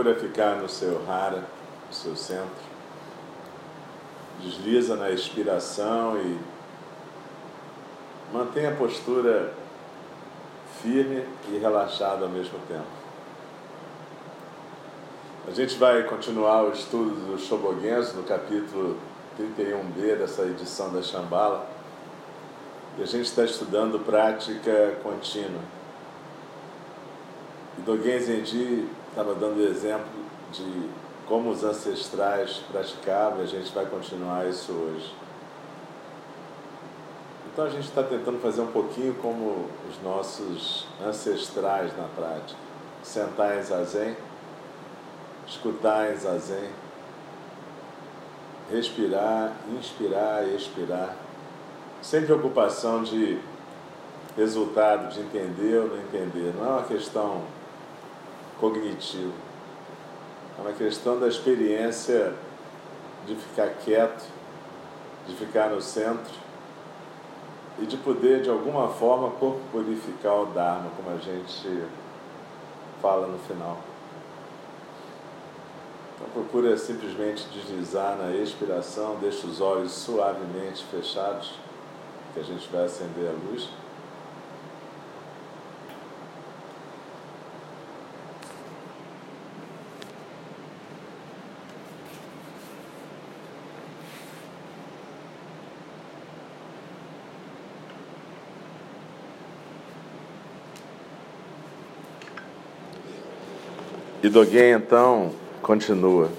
Procura ficar no seu rara, no seu centro. Desliza na expiração e mantenha a postura firme e relaxada ao mesmo tempo. A gente vai continuar o estudo do Shobogenzo no capítulo 31b dessa edição da Shambhala. E a gente está estudando prática contínua. E Dogen Zenji estava dando o exemplo de como os ancestrais praticavam a gente vai continuar isso hoje. Então a gente está tentando fazer um pouquinho como os nossos ancestrais na prática. Sentar em zazen, escutar em zazen, respirar, inspirar e expirar, sem preocupação de resultado, de entender ou não entender. Não é uma questão cognitiva, é uma questão da experiência de ficar quieto, de ficar no centro e de poder, de alguma forma, corporificar o Dharma, como a gente fala no final. Então procura simplesmente deslizar na expiração, deixa os olhos suavemente fechados, que a gente vai acender a luz. E Dogen então continua.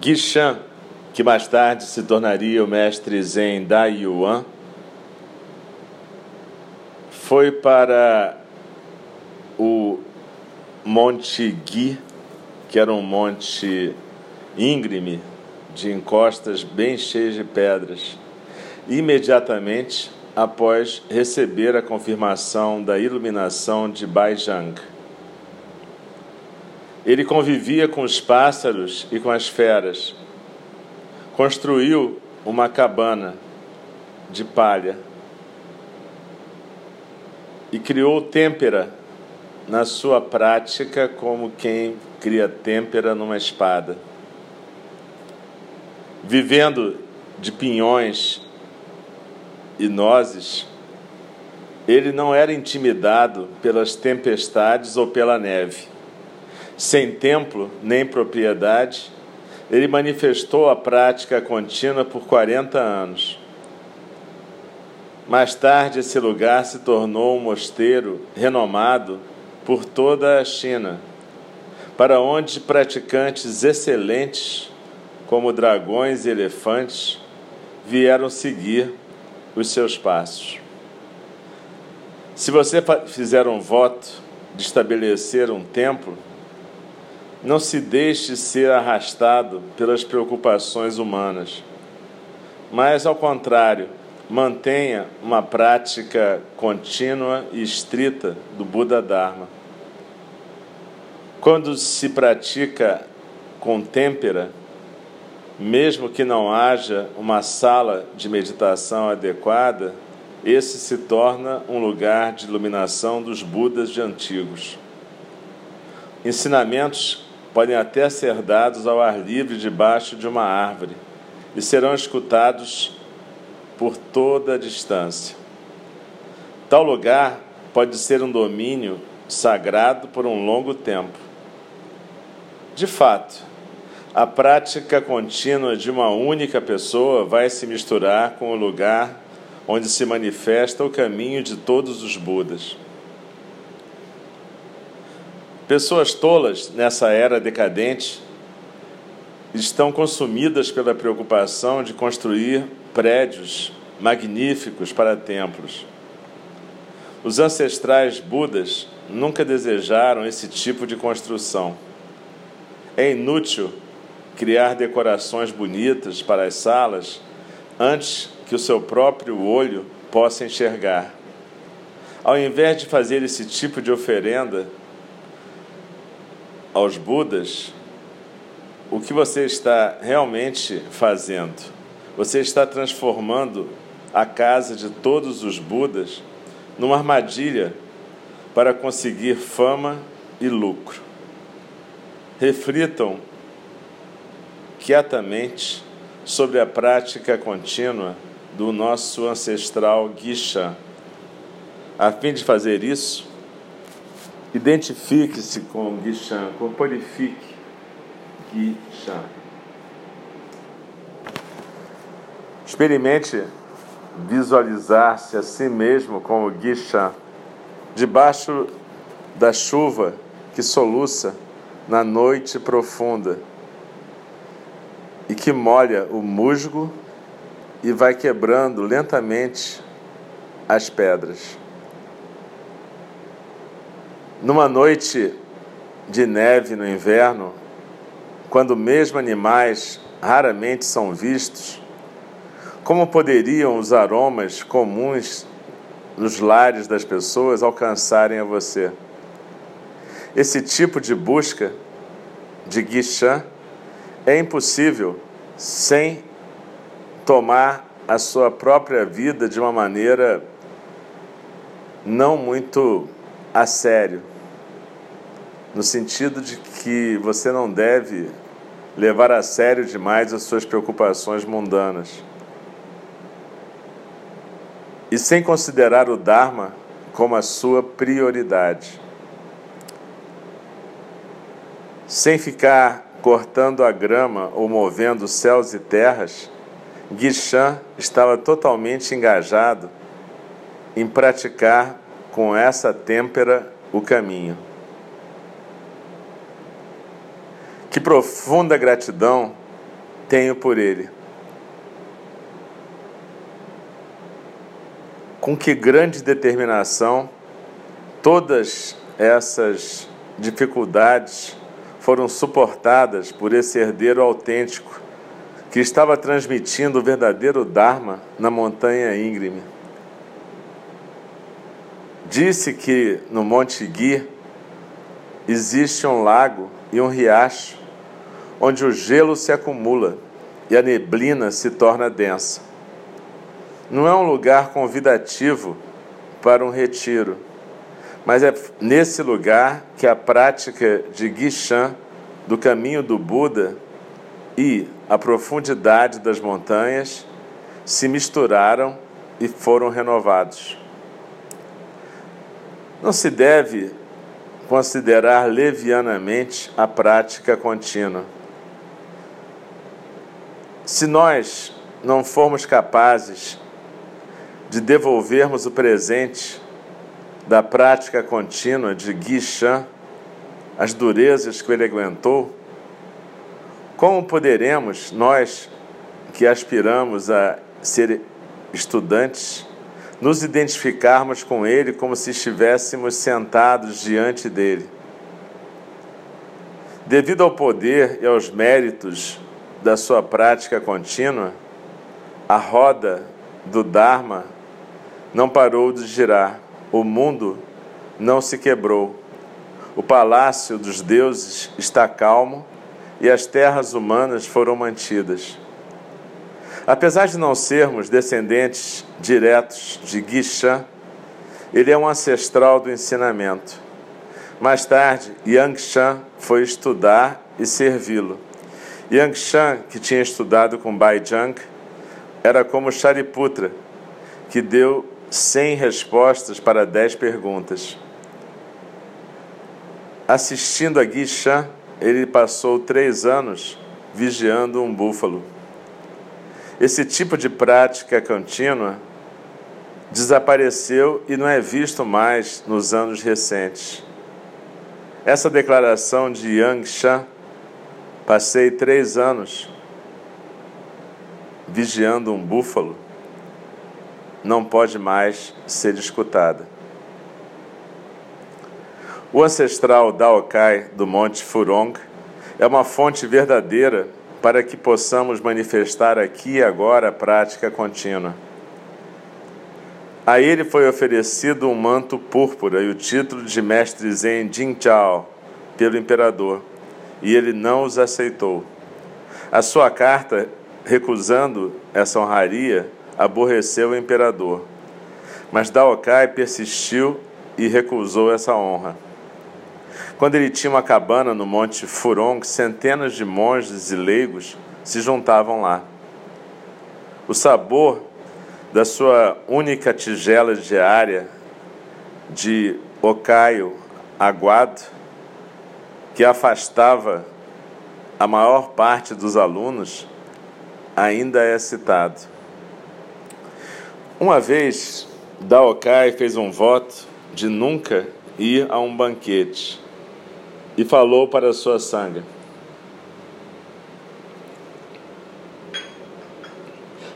Guishan, que mais tarde se tornaria o mestre Zen da Yuan, foi para o Monte Gui, que era um monte íngreme, de encostas bem cheias de pedras. Imediatamente após receber a confirmação da iluminação de Baijang. Ele convivia com os pássaros e com as feras. Construiu uma cabana de palha e criou têmpera na sua prática como quem cria têmpera numa espada. Vivendo de pinhões e nozes, ele não era intimidado pelas tempestades ou pela neve. Sem templo nem propriedade, ele manifestou a prática contínua por 40 anos. Mais tarde, esse lugar se tornou um mosteiro renomado por toda a China, para onde praticantes excelentes, como dragões e elefantes, vieram seguir os seus passos. Se você fizer um voto de estabelecer um templo, não se deixe ser arrastado pelas preocupações humanas, mas, ao contrário, mantenha uma prática contínua e estrita do Buda Dharma. Quando se pratica com têmpera, mesmo que não haja uma sala de meditação adequada, esse se torna um lugar de iluminação dos Budas de antigos. Ensinamentos podem até ser dados ao ar livre debaixo de uma árvore e serão escutados por toda a distância. Tal lugar pode ser um domínio sagrado por um longo tempo. De fato, a prática contínua de uma única pessoa vai se misturar com o lugar onde se manifesta o caminho de todos os Budas. Pessoas tolas nessa era decadente estão consumidas pela preocupação de construir prédios magníficos para templos. Os ancestrais Budas nunca desejaram esse tipo de construção. É inútil criar decorações bonitas para as salas antes que o seu próprio olho possa enxergar. Ao invés de fazer esse tipo de oferenda aos Budas, o que você está realmente fazendo? Você está transformando a casa de todos os Budas numa armadilha para conseguir fama e lucro. Reflitam quietamente sobre a prática contínua do nosso ancestral Guixa. A fim de fazer isso, identifique-se com Guixan, corporifique Guixan. Experimente visualizar-se a si mesmo como Guixa, debaixo da chuva que soluça na noite profunda e que molha o musgo e vai quebrando lentamente as pedras. Numa noite de neve no inverno, quando mesmo animais raramente são vistos, como poderiam os aromas comuns nos lares das pessoas alcançarem a você? Esse tipo de busca de guichã é impossível sem tomar a sua própria vida de uma maneira não muito a sério, no sentido de que você não deve levar a sério demais as suas preocupações mundanas e sem considerar o Dharma como a sua prioridade. Sem ficar cortando a grama ou movendo céus e terras, Guichan estava totalmente engajado em praticar com essa têmpera o caminho. Que profunda gratidão tenho por ele. com que grande determinação todas essas dificuldades foram suportadas por esse herdeiro autêntico que estava transmitindo o verdadeiro Dharma na montanha íngreme. Disse que no Monte Gui existe um lago e um riacho onde o gelo se acumula e a neblina se torna densa não é um lugar convidativo para um retiro, mas é nesse lugar que a prática de Guixan, do caminho do Buda e a profundidade das montanhas se misturaram e foram renovados. Não se deve considerar levianamente a prática contínua. Se nós não formos capazes de devolvermos o presente da prática contínua de Guixan, as durezas que ele aguentou, como poderemos, nós que aspiramos a ser estudantes, nos identificarmos com Ele como se estivéssemos sentados diante dele. Devido ao poder e aos méritos da sua prática contínua, a roda do Dharma não parou de girar, o mundo não se quebrou, o palácio dos deuses está calmo e as terras humanas foram mantidas. Apesar de não sermos descendentes diretos de Guixan, ele é um ancestral do ensinamento. Mais tarde, Yangshan foi estudar e servi-lo. Yangshan, que tinha estudado com Baijang, era como Shariputra, que deu cem respostas para dez perguntas. Assistindo a Guixan, ele passou três anos vigiando um búfalo. Esse tipo de prática contínua desapareceu e não é visto mais nos anos recentes. Essa declaração de Yang Shan, passei três anos vigiando um búfalo, não pode mais ser escutada. O ancestral Daokai do Monte Furong é uma fonte verdadeira para que possamos manifestar aqui e agora a prática contínua. A ele foi oferecido um manto púrpura e o título de mestre Zen Jinchao pelo imperador, e ele não os aceitou. A sua carta, recusando essa honraria, aborreceu o imperador. Mas Daokai persistiu e recusou essa honra. Quando ele tinha uma cabana no Monte Furong, centenas de monges e leigos se juntavam lá. O sabor da sua única tigela diária de ocaio aguado, que afastava a maior parte dos alunos, ainda é citado. Uma vez, Daokai fez um voto de nunca ir a um banquete e falou para sua sanga: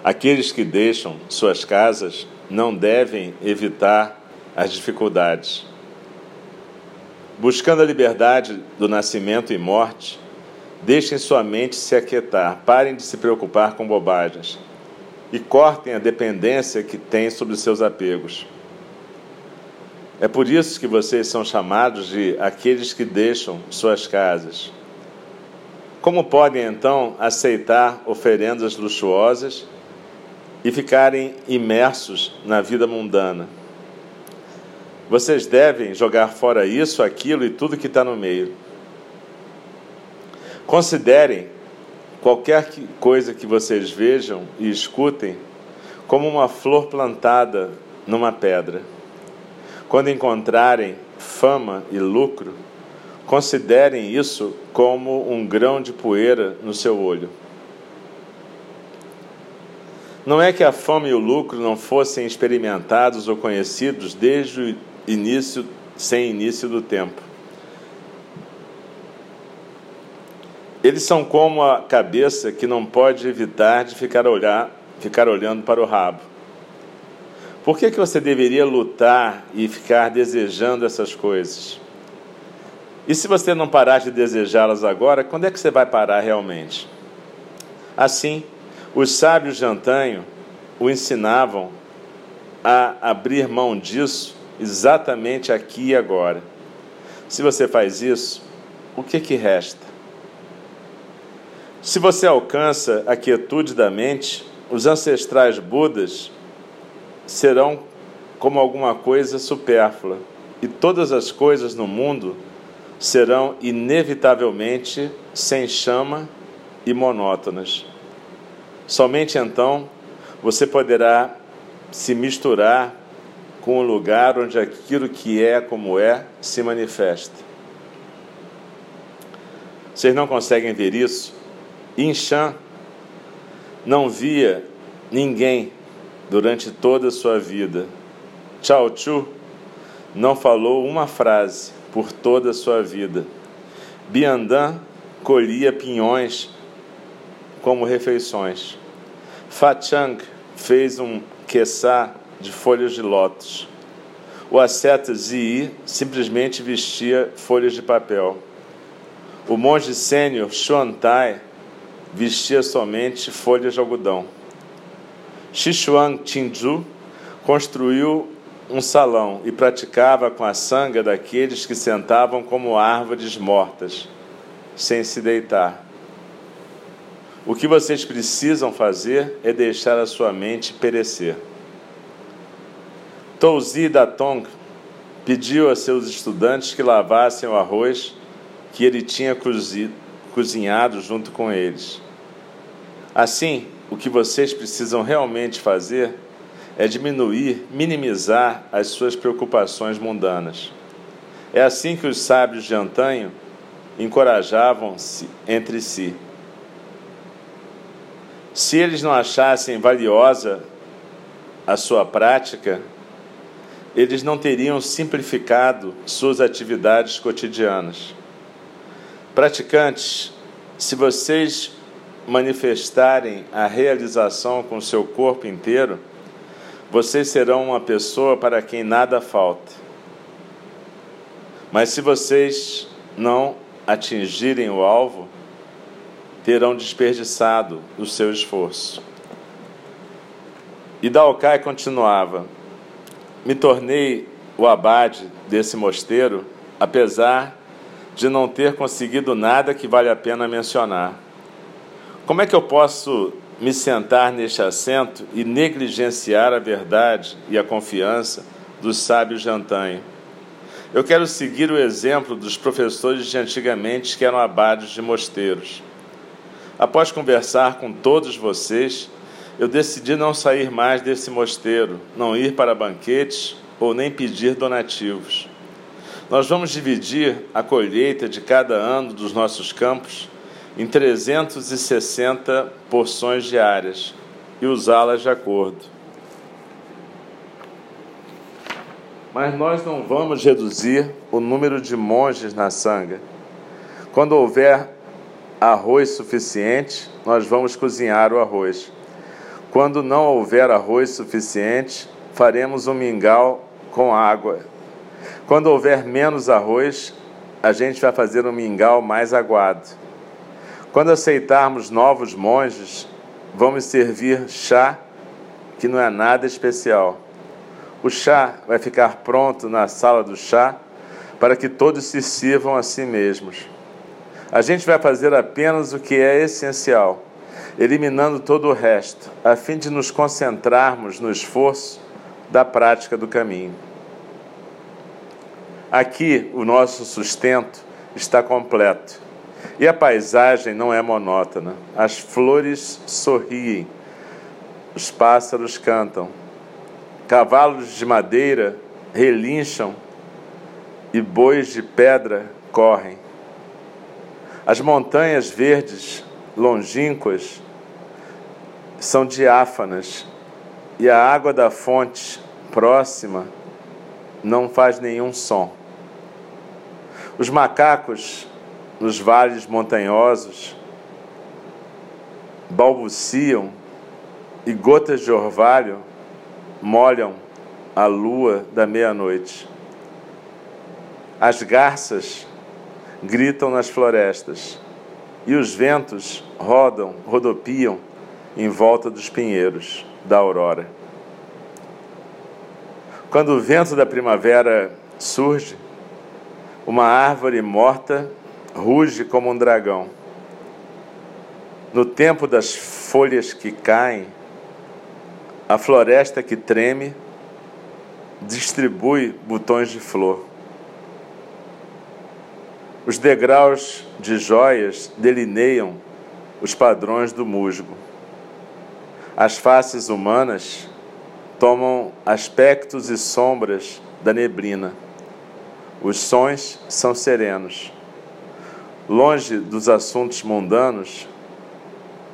Aqueles que deixam suas casas não devem evitar as dificuldades. Buscando a liberdade do nascimento e morte, deixem sua mente se aquietar, parem de se preocupar com bobagens e cortem a dependência que têm sobre seus apegos. É por isso que vocês são chamados de aqueles que deixam suas casas. Como podem então aceitar oferendas luxuosas e ficarem imersos na vida mundana? Vocês devem jogar fora isso, aquilo e tudo que está no meio. Considerem qualquer coisa que vocês vejam e escutem como uma flor plantada numa pedra. Quando encontrarem fama e lucro, considerem isso como um grão de poeira no seu olho. Não é que a fama e o lucro não fossem experimentados ou conhecidos desde o início, sem início do tempo. Eles são como a cabeça que não pode evitar de ficar, olhar, ficar olhando para o rabo. Por que, que você deveria lutar e ficar desejando essas coisas? E se você não parar de desejá-las agora, quando é que você vai parar realmente? Assim, os sábios de antanho o ensinavam a abrir mão disso exatamente aqui e agora. Se você faz isso, o que, que resta? Se você alcança a quietude da mente, os ancestrais Budas serão como alguma coisa supérflua, e todas as coisas no mundo serão inevitavelmente sem chama e monótonas. Somente então você poderá se misturar com o lugar onde aquilo que é como é se manifesta. Vocês não conseguem ver isso? Inchan não via ninguém durante toda a sua vida. Chao Chu não falou uma frase por toda a sua vida. Biandan colhia pinhões como refeições. Fa Chang fez um queçá de folhas de lótus. O asceta Zi simplesmente vestia folhas de papel. O monge sênior Xuantai vestia somente folhas de algodão. Xishuang Qingzhu construiu um salão e praticava com a sanga daqueles que sentavam como árvores mortas, sem se deitar. O que vocês precisam fazer é deixar a sua mente perecer. Touzi Datong pediu a seus estudantes que lavassem o arroz que ele tinha cozido, cozinhado junto com eles. Assim, o que vocês precisam realmente fazer é diminuir, minimizar as suas preocupações mundanas. É assim que os sábios de antanho encorajavam-se entre si. Se eles não achassem valiosa a sua prática, eles não teriam simplificado suas atividades cotidianas. Praticantes, se vocês manifestarem a realização com seu corpo inteiro, vocês serão uma pessoa para quem nada falta. Mas se vocês não atingirem o alvo, terão desperdiçado o seu esforço. E Dalcai continuava: Me tornei o abade desse mosteiro, apesar de não ter conseguido nada que vale a pena mencionar. Como é que eu posso me sentar neste assento e negligenciar a verdade e a confiança dos sábios de antanho. Eu quero seguir o exemplo dos professores de antigamente que eram abades de mosteiros. Após conversar com todos vocês, eu decidi não sair mais desse mosteiro, não ir para banquetes ou nem pedir donativos. Nós vamos dividir a colheita de cada ano dos nossos campos em 360 porções diárias e usá-las de acordo. Mas nós não vamos reduzir o número de monges na sanga. Quando houver arroz suficiente, nós vamos cozinhar o arroz. Quando não houver arroz suficiente, faremos um mingau com água. Quando houver menos arroz, a gente vai fazer um mingau mais aguado. Quando aceitarmos novos monges, vamos servir chá que não é nada especial. O chá vai ficar pronto na sala do chá para que todos se sirvam a si mesmos. A gente vai fazer apenas o que é essencial, eliminando todo o resto, a fim de nos concentrarmos no esforço da prática do caminho. Aqui o nosso sustento está completo e a paisagem não é monótona. As flores sorriem, os pássaros cantam, cavalos de madeira relincham e bois de pedra correm. As montanhas verdes, longínquas, são diáfanas e a água da fonte próxima não faz nenhum som. Os macacos nos vales montanhosos, balbuciam e gotas de orvalho molham a lua da meia-noite. As garças gritam nas florestas e os ventos rodam, rodopiam em volta dos pinheiros da aurora. Quando o vento da primavera surge, uma árvore morta ruge como um dragão. No tempo das folhas que caem, a floresta que treme distribui botões de flor. Os degraus de joias delineiam os padrões do musgo. As faces humanas tomam aspectos e sombras da neblina. Os sons são serenos. Longe dos assuntos mundanos,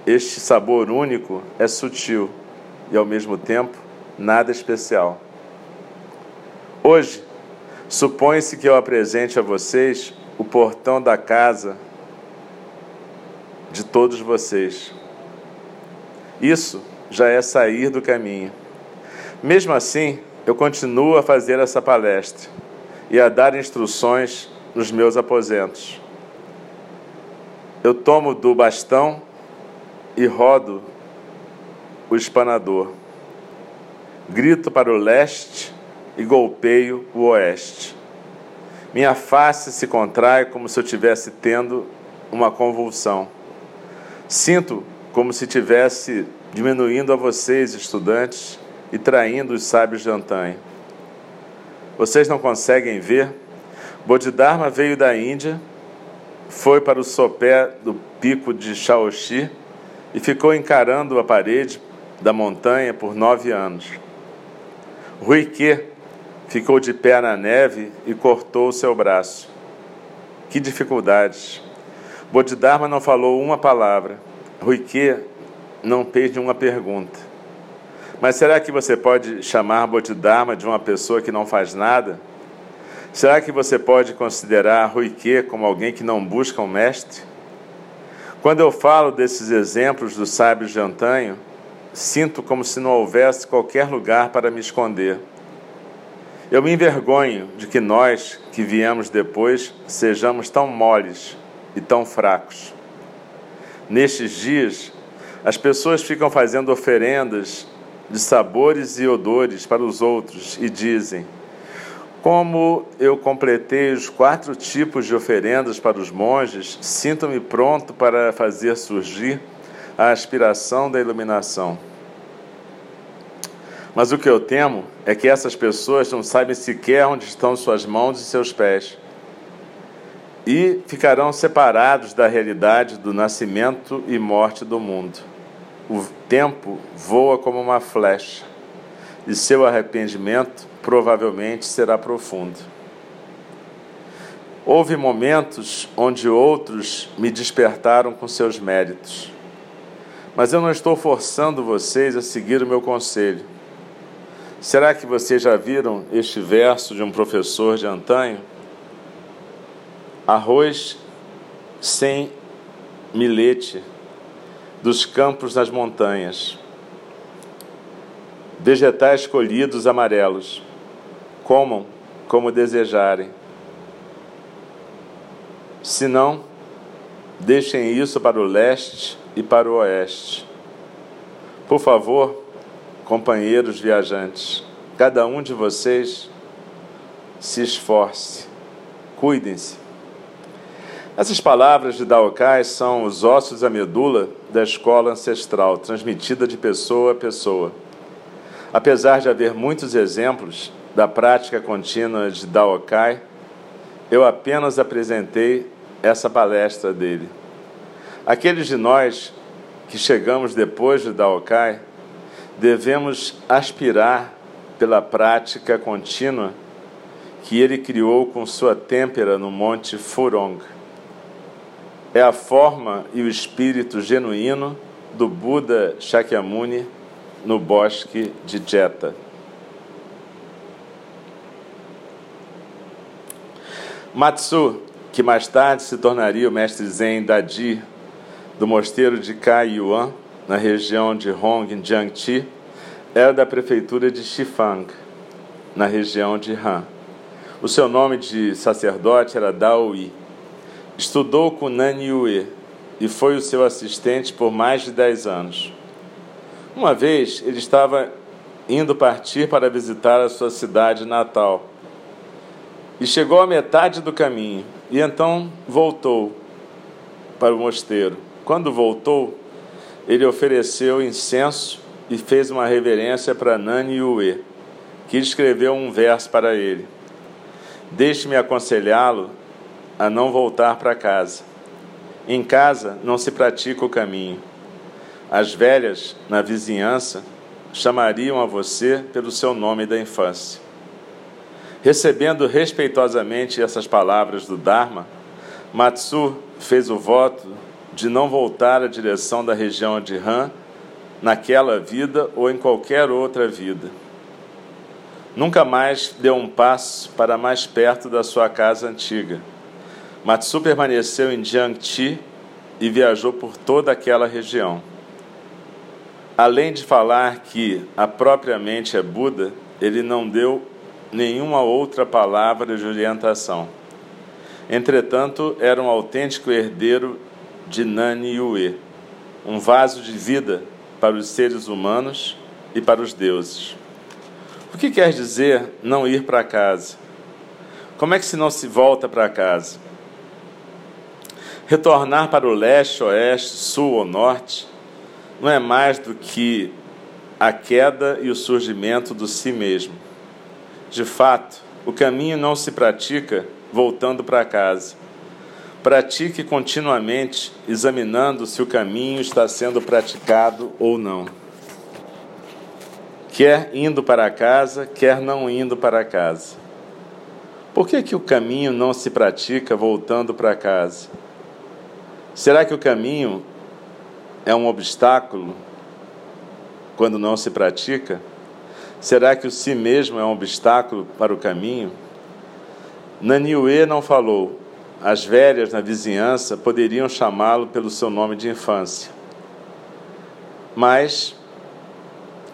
este sabor único é sutil e, ao mesmo tempo, nada especial. Hoje, supõe-se que eu apresente a vocês o portão da casa de todos vocês. Isso já é sair do caminho. Mesmo assim, eu continuo a fazer essa palestra e a dar instruções nos meus aposentos. Eu tomo do bastão e rodo o espanador. Grito para o leste e golpeio o oeste. Minha face se contrai como se eu estivesse tendo uma convulsão. Sinto como se estivesse diminuindo a vocês, estudantes, e traindo os sábios de antanho. Vocês não conseguem ver? Bodhidharma veio da Índia, foi para o sopé do pico de Shaoxi e ficou encarando a parede da montanha por nove anos. Ruique ficou de pé na neve e cortou o seu braço. Que dificuldades! Bodhidharma não falou uma palavra. Ruique não fez nenhuma pergunta. Mas será que você pode chamar Bodhidharma de uma pessoa que não faz nada? Será que você pode considerar Ruique como alguém que não busca um mestre? Quando eu falo desses exemplos dos sábios de antanho, sinto como se não houvesse qualquer lugar para me esconder. Eu me envergonho de que nós, que viemos depois, sejamos tão moles e tão fracos. Nestes dias, as pessoas ficam fazendo oferendas de sabores e odores para os outros e dizem: Como eu completei os quatro tipos de oferendas para os monges, sinto-me pronto para fazer surgir a aspiração da iluminação. Mas o que eu temo é que essas pessoas não sabem sequer onde estão suas mãos e seus pés. E ficarão separados da realidade do nascimento e morte do mundo. O tempo voa como uma flecha, e seu arrependimento provavelmente será profundo. Houve momentos onde outros me despertaram com seus méritos, mas eu não estou forçando vocês a seguir o meu conselho. Será que vocês já viram este verso de um professor de antanho? Arroz sem milete dos campos das montanhas. Vegetais colhidos amarelos, comam como desejarem. Se não, deixem isso para o leste e para o oeste. Por favor, companheiros viajantes, cada um de vocês se esforce, cuidem-se essas palavras de Daokai são os ossos da medula da escola ancestral, transmitida de pessoa a pessoa. Apesar de haver muitos exemplos da prática contínua de Daokai, eu apenas apresentei essa palestra dele. Aqueles de nós que chegamos depois de Daokai, devemos aspirar pela prática contínua que ele criou com sua têmpera no Monte Furong é a forma e o espírito genuíno do Buda Shakyamuni no bosque de Jeta. Matsu, que mais tarde se tornaria o mestre Zen Dadi do mosteiro de Kaiyuan, na região de Hongjiangqi, era da prefeitura de Shifang, na região de Han. O seu nome de sacerdote era Daoi Estudou com Nani Yue e foi o seu assistente por mais de dez anos. Uma vez ele estava indo partir para visitar a sua cidade natal e chegou à metade do caminho e então voltou para o mosteiro. Quando voltou, ele ofereceu incenso e fez uma reverência para Nani Yue, que escreveu um verso para ele. Deixe-me aconselhá-lo a não voltar para casa. Em casa não se pratica o caminho. As velhas, na vizinhança, chamariam a você pelo seu nome da infância. Recebendo respeitosamente essas palavras do Dharma, Matsu fez o voto de não voltar à direção da região de Han naquela vida ou em qualquer outra vida. Nunca mais deu um passo para mais perto da sua casa antiga Matsu permaneceu em Jiangxi e viajou por toda aquela região. além de falar que a própria mente é Buda, ele não deu nenhuma outra palavra de orientação. Entretanto, era um autêntico herdeiro de Nani Yue, um vaso de vida para os seres humanos e para os deuses. O que quer dizer não ir para casa? Como é que se não se volta para casa? Retornar para o leste, oeste, sul ou norte não é mais do que a queda e o surgimento do si mesmo. De fato, o caminho não se pratica voltando para casa. Pratique continuamente, examinando se o caminho está sendo praticado ou não. Quer indo para casa, quer não indo para casa. Por que, que o caminho não se pratica voltando para casa? Será que o caminho é um obstáculo quando não se pratica? Será que o si mesmo é um obstáculo para o caminho? Naniue não falou. As velhas na vizinhança poderiam chamá-lo pelo seu nome de infância. Mas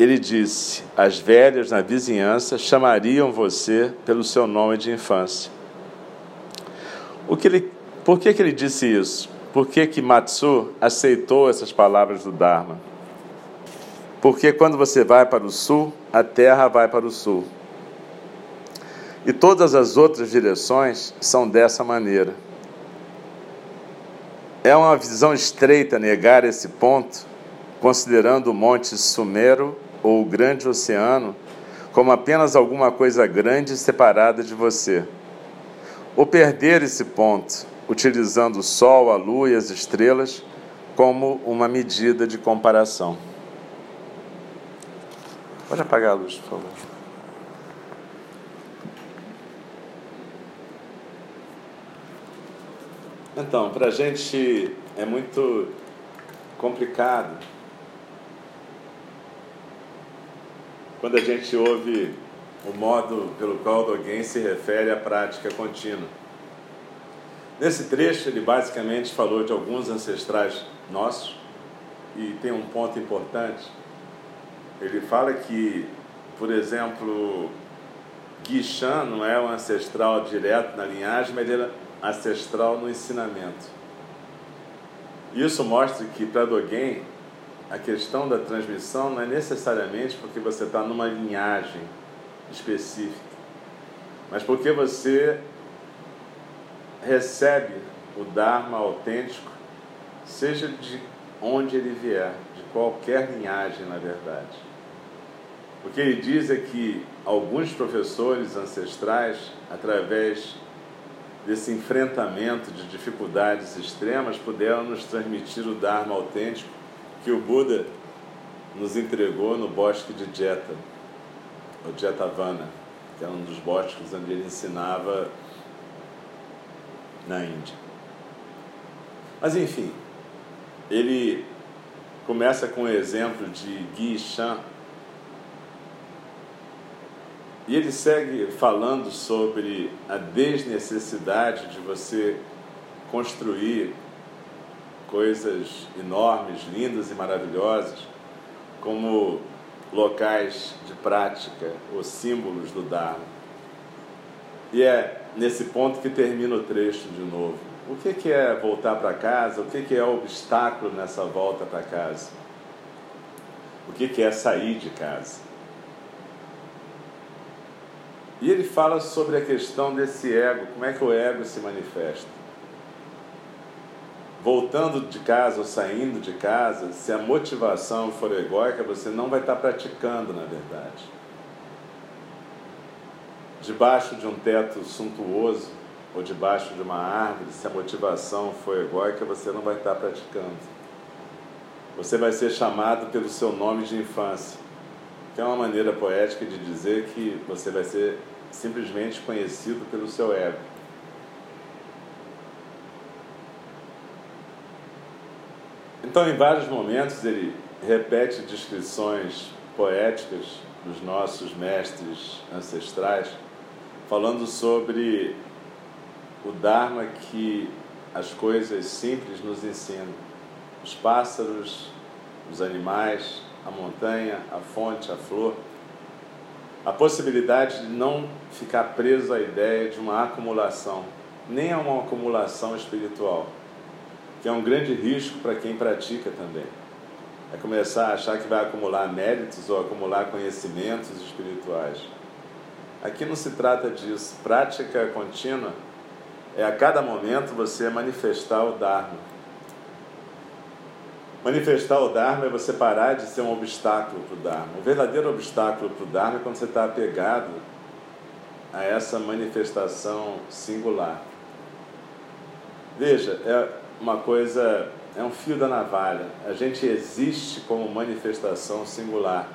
ele disse: As velhas na vizinhança chamariam você pelo seu nome de infância. O que ele, por que, que ele disse isso? Por que, que Matsu aceitou essas palavras do Dharma? Porque quando você vai para o sul, a terra vai para o sul. E todas as outras direções são dessa maneira. É uma visão estreita negar esse ponto, considerando o Monte Sumero ou o Grande Oceano como apenas alguma coisa grande separada de você. Ou perder esse ponto, utilizando o Sol, a Lua e as estrelas como uma medida de comparação. Pode apagar a luz, por favor. Então, para a gente é muito complicado quando a gente ouve o modo pelo qual alguém se refere à prática contínua. Nesse trecho, ele basicamente falou de alguns ancestrais nossos e tem um ponto importante. Ele fala que, por exemplo, Guixan não é um ancestral direto na linhagem, mas ele é ancestral no ensinamento. Isso mostra que para Dogen a questão da transmissão não é necessariamente porque você está numa linhagem específica, mas porque você recebe o Dharma autêntico, seja de onde ele vier, de qualquer linhagem, na verdade. O que ele diz é que alguns professores ancestrais, através desse enfrentamento de dificuldades extremas, puderam nos transmitir o Dharma autêntico que o Buda nos entregou no bosque de Jeta, Jetavana, que era um dos bosques onde ele ensinava na Índia. Mas enfim, ele começa com o exemplo de Gui Shan e ele segue falando sobre a desnecessidade de você construir coisas enormes, lindas e maravilhosas, como locais de prática ou símbolos do Dharma. E é nesse ponto que termina o trecho de novo. O que, é voltar para casa? O que, é o obstáculo nessa volta para casa? O que é sair de casa? E ele fala sobre a questão desse ego, como é que o ego se manifesta. Voltando de casa ou saindo de casa, se a motivação for egóica, você não vai estar praticando, na verdade debaixo de um teto suntuoso ou debaixo de uma árvore, se a motivação for egóica, você não vai estar praticando. Você vai ser chamado pelo seu nome de infância, que é uma maneira poética de dizer que você vai ser simplesmente conhecido pelo seu ego. Então, em vários momentos, ele repete descrições poéticas dos nossos mestres ancestrais falando sobre o Dharma que as coisas simples nos ensinam. Os pássaros, os animais, a montanha, a fonte, a flor, a possibilidade de não ficar preso à ideia de uma acumulação, nem a uma acumulação espiritual, que é um grande risco para quem pratica também. É começar a achar que vai acumular méritos ou acumular conhecimentos espirituais. Aqui não se trata disso. Prática contínua é a cada momento você manifestar o Dharma. Manifestar o Dharma é você parar de ser um obstáculo para o Dharma. O verdadeiro obstáculo para o Dharma é quando você está apegado a essa manifestação singular. Veja, é uma coisa, é um fio da navalha. A gente existe como manifestação singular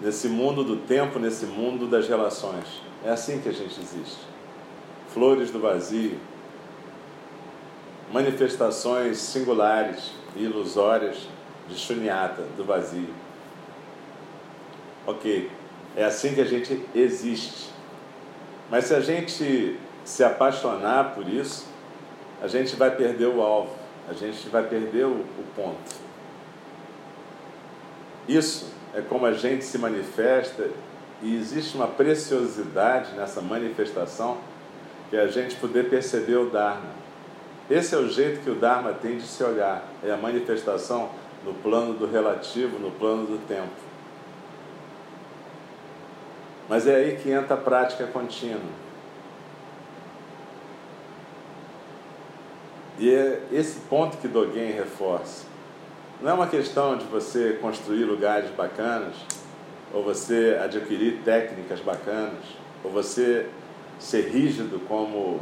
nesse mundo do tempo, nesse mundo das relações. É assim que a gente existe. Flores do vazio, manifestações singulares e ilusórias de Shunyata, do vazio. Ok, é assim que a gente existe. Mas se a gente se apaixonar por isso, a gente vai perder o alvo, a gente vai perder o, o ponto. Isso é como a gente se manifesta e existe uma preciosidade nessa manifestação que é a gente poder perceber o Dharma. Esse é o jeito que o Dharma tem de se olhar, é a manifestação no plano do relativo, no plano do tempo. Mas é aí que entra a prática contínua. E é esse ponto que Dogen reforça. Não é uma questão de você construir lugares bacanas, ou você adquirir técnicas bacanas, ou você ser rígido como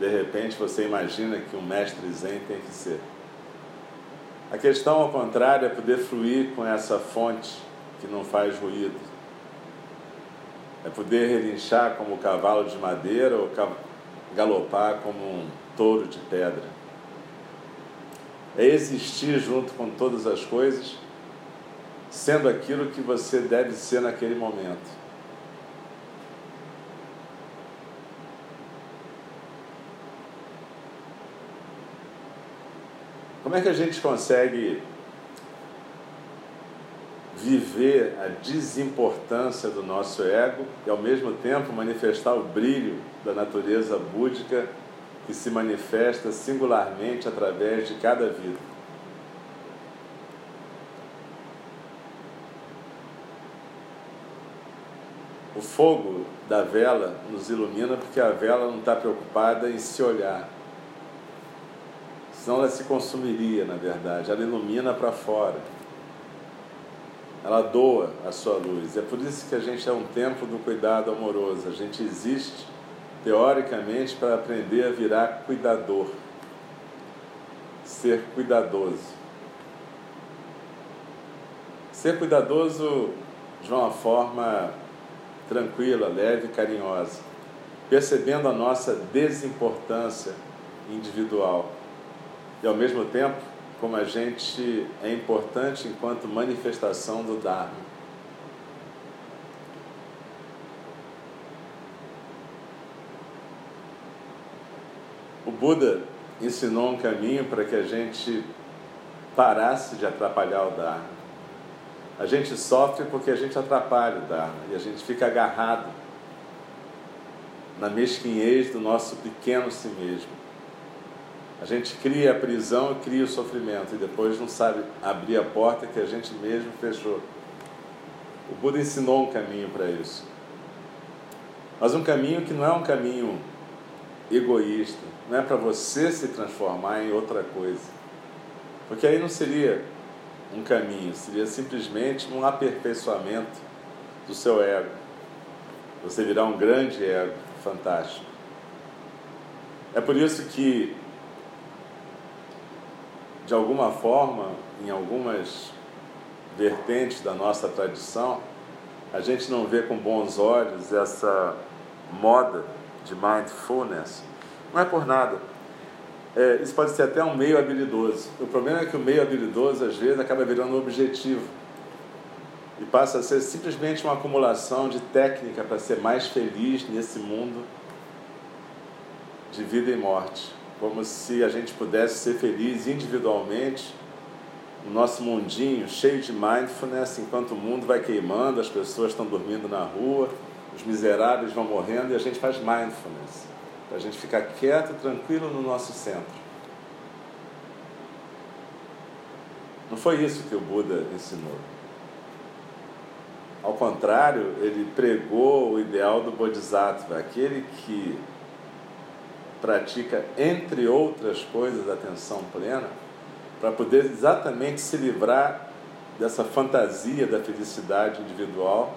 de repente você imagina que um mestre zen tem que ser. A questão, ao contrário, é poder fluir com essa fonte que não faz ruído. É poder relinchar como um cavalo de madeira ou galopar como um touro de pedra. É existir junto com todas as coisas, sendo aquilo que você deve ser naquele momento. Como é que a gente consegue viver a desimportância do nosso ego e ao mesmo tempo manifestar o brilho da natureza búdica que se manifesta singularmente através de cada vida? O fogo da vela nos ilumina porque a vela não está preocupada em se olhar senão ela se consumiria, na verdade. Ela ilumina para fora. Ela doa a sua luz. É por isso que a gente é um templo do cuidado amoroso. A gente existe, teoricamente, para aprender a virar cuidador. Ser cuidadoso. Ser cuidadoso de uma forma tranquila, leve e carinhosa, percebendo a nossa desimportância individual e ao mesmo tempo como a gente é importante enquanto manifestação do Dharma. Buda ensinou um caminho para que a gente parasse de atrapalhar o Dharma. A gente sofre porque a gente atrapalha o Dharma e a gente fica agarrado na mesquinhez do nosso pequeno si mesmo. A gente cria a prisão e cria o sofrimento e depois não sabe abrir a porta que a gente mesmo fechou. O Buda ensinou um caminho para isso. Mas um caminho que não é um caminho egoísta, não é para você se transformar em outra coisa. Porque aí não seria um caminho, seria simplesmente um aperfeiçoamento do seu ego. Você virar um grande ego fantástico. É por isso que de alguma forma, em algumas vertentes da nossa tradição, a gente não vê com bons olhos essa moda de mindfulness. Não é por nada. É, isso pode ser até um meio habilidoso. O problema é que o meio habilidoso, às vezes, acaba virando um objetivo e passa a ser simplesmente uma acumulação de técnica para ser mais feliz nesse mundo de vida e morte como se a gente pudesse ser feliz individualmente o nosso mundinho cheio de mindfulness, enquanto o mundo vai queimando, as pessoas estão dormindo na rua, os miseráveis vão morrendo e a gente faz mindfulness, para a gente ficar quieto, tranquilo no nosso centro. Não foi isso que o Buda ensinou. Ao contrário, ele pregou o ideal do Bodhisattva, aquele que pratica, entre outras coisas, a atenção plena, para poder exatamente se livrar dessa fantasia da felicidade individual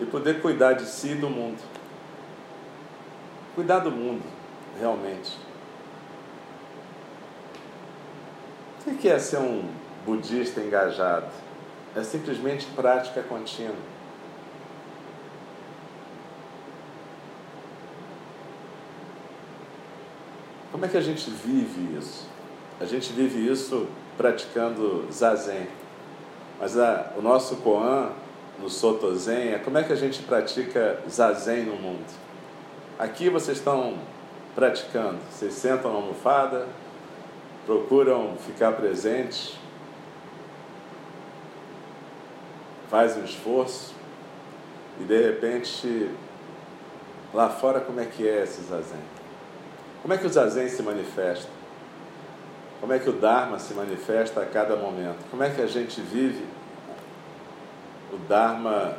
e poder cuidar de si e do mundo. Cuidar do mundo, realmente. O que é ser um budista engajado? É simplesmente prática contínua. Como é que a gente vive isso? A gente vive isso praticando zazen. Mas a, o nosso koan, no Soto Zen, é como é que a gente pratica zazen no mundo? Aqui vocês estão praticando. Vocês sentam na almofada, procuram ficar presentes, faz um esforço e de repente lá fora como é que é esse zazen? Como é que o zazen se manifesta? Como é que o Dharma se manifesta a cada momento? Como é que a gente vive o Dharma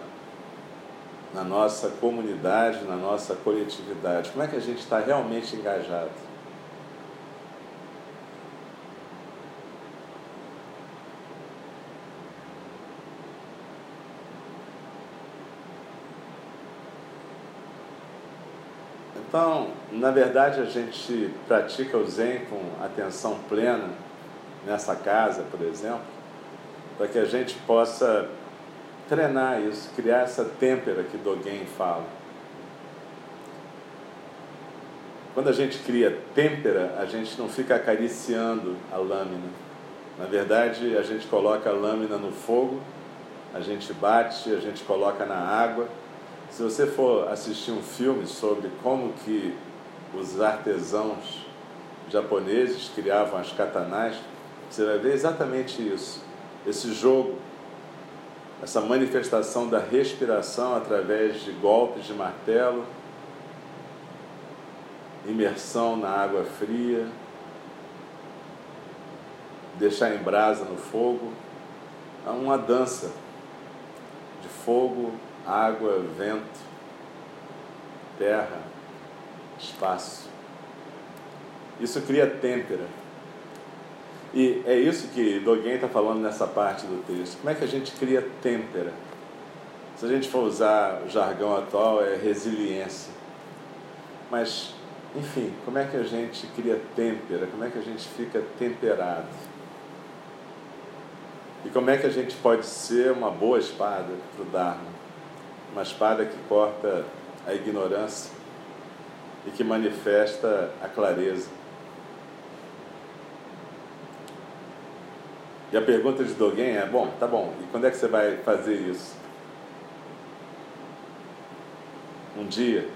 na nossa comunidade, na nossa coletividade? Como é que a gente está realmente engajado? Então, na verdade, a gente pratica o Zen com atenção plena nessa casa, por exemplo, para que a gente possa treinar isso, criar essa têmpera que Dogen fala. Quando a gente cria têmpera, a gente não fica acariciando a lâmina. Na verdade, a gente coloca a lâmina no fogo, a gente bate, a gente coloca na água se você for assistir um filme sobre como que os artesãos japoneses criavam as katanás, você vai ver exatamente isso. Esse jogo, essa manifestação da respiração através de golpes de martelo, imersão na água fria, deixar em brasa no fogo, é uma dança de fogo, água, vento, terra, espaço. Isso cria têmpera. E é isso que Dogen está falando nessa parte do texto. Como é que a gente cria têmpera? Se a gente for usar o jargão atual, é resiliência. Mas, enfim, como é que a gente cria têmpera? Como é que a gente fica temperado? E como é que a gente pode ser uma boa espada para o Dharma? uma espada que corta a ignorância e que manifesta a clareza. E a pergunta de Dogen é: bom, tá bom, e quando é que você vai fazer isso? Um dia.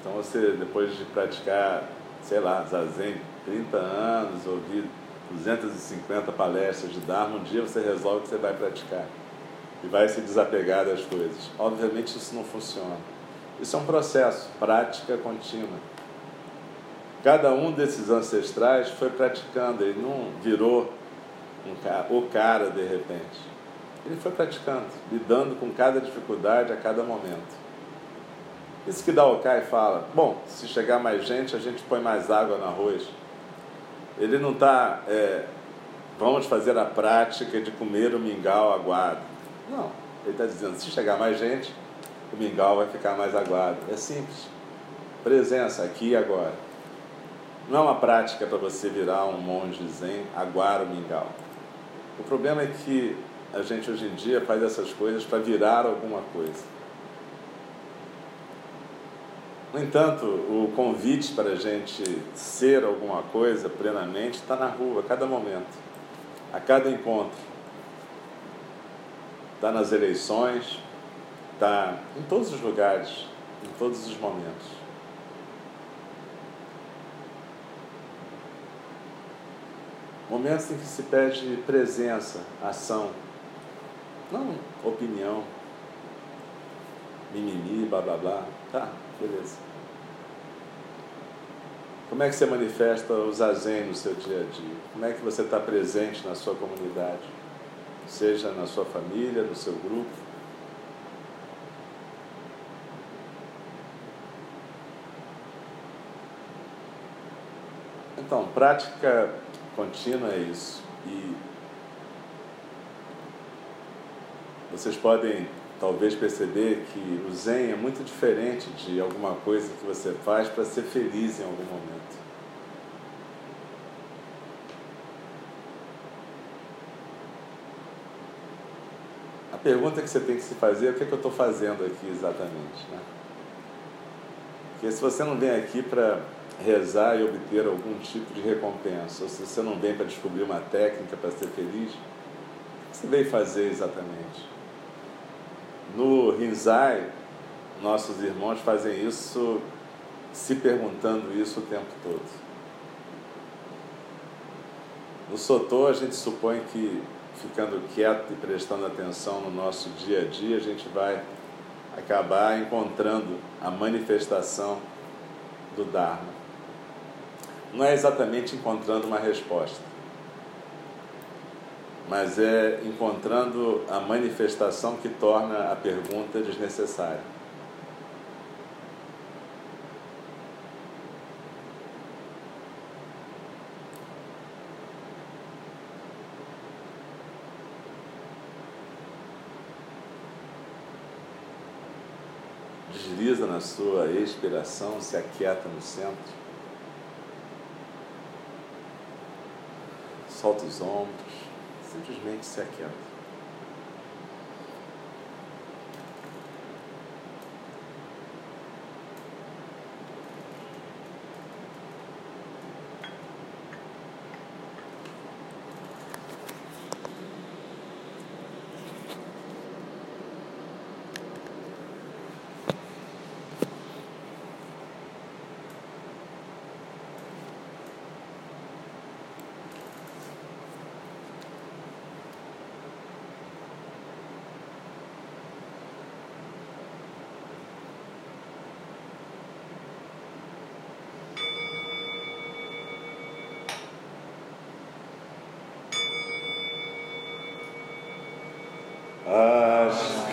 Então você, depois de praticar, sei lá, Zazen, 30 anos, ouvir 250 palestras de Dharma, um dia você resolve que você vai praticar e vai se desapegar das coisas. Obviamente isso não funciona. Isso é um processo, prática contínua. Cada um desses ancestrais foi praticando, ele não virou um cara, o cara de repente. Ele foi praticando, lidando com cada dificuldade a cada momento. Isso que dá o Kai fala, bom, se chegar mais gente, a gente põe mais água no arroz. Ele não está, é, vamos fazer a prática de comer o mingau aguado. Não. Ele está dizendo, se chegar mais gente, o mingau vai ficar mais aguado. É simples. Presença aqui e agora. Não é uma prática para você virar um monge zen, aguar o mingau. O problema é que a gente hoje em dia faz essas coisas para virar alguma coisa. No entanto, o convite para a gente ser alguma coisa plenamente está na rua, a cada momento, a cada encontro está nas eleições, está em todos os lugares, em todos os momentos. Momentos em que se pede presença, ação, não opinião, mimimi, blá blá blá. Tá, beleza. Como é que você manifesta o zazen no seu dia a dia? Como é que você está presente na sua comunidade? Seja na sua família, no seu grupo. Então, prática contínua é isso. E vocês podem talvez perceber que o Zen é muito diferente de alguma coisa que você faz para ser feliz em algum momento. A pergunta que você tem que se fazer é o que, é que eu estou fazendo aqui exatamente. Né? Porque se você não vem aqui para rezar e obter algum tipo de recompensa, ou se você não vem para descobrir uma técnica para ser feliz, o que você veio fazer exatamente? No Rinzai, nossos irmãos fazem isso se perguntando isso o tempo todo. No Sotô, a gente supõe que ficando quieto e prestando atenção no nosso dia a dia, a gente vai acabar encontrando a manifestação do Dharma. Não é exatamente encontrando uma resposta mas é encontrando a manifestação que torna a pergunta desnecessária. Desliza na sua expiração, se aquieta no centro. Solta os ombros simplesmente se aquieta.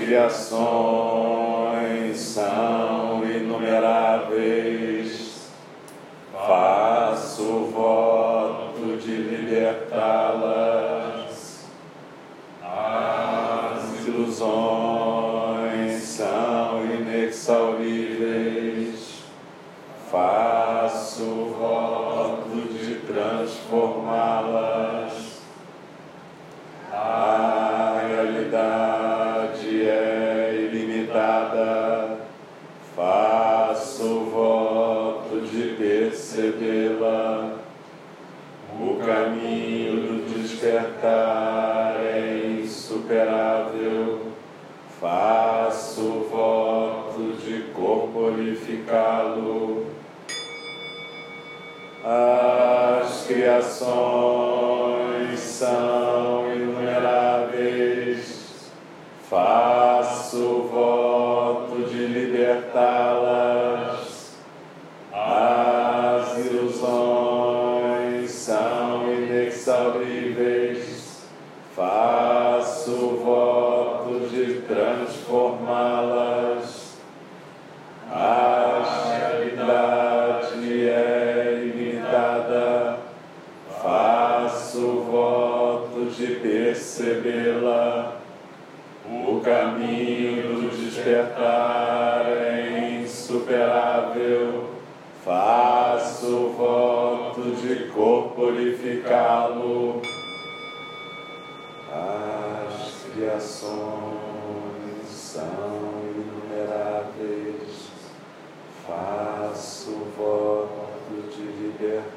Criações criações corporificá-lo as criações são inumeráveis, faço voto de libertá-las.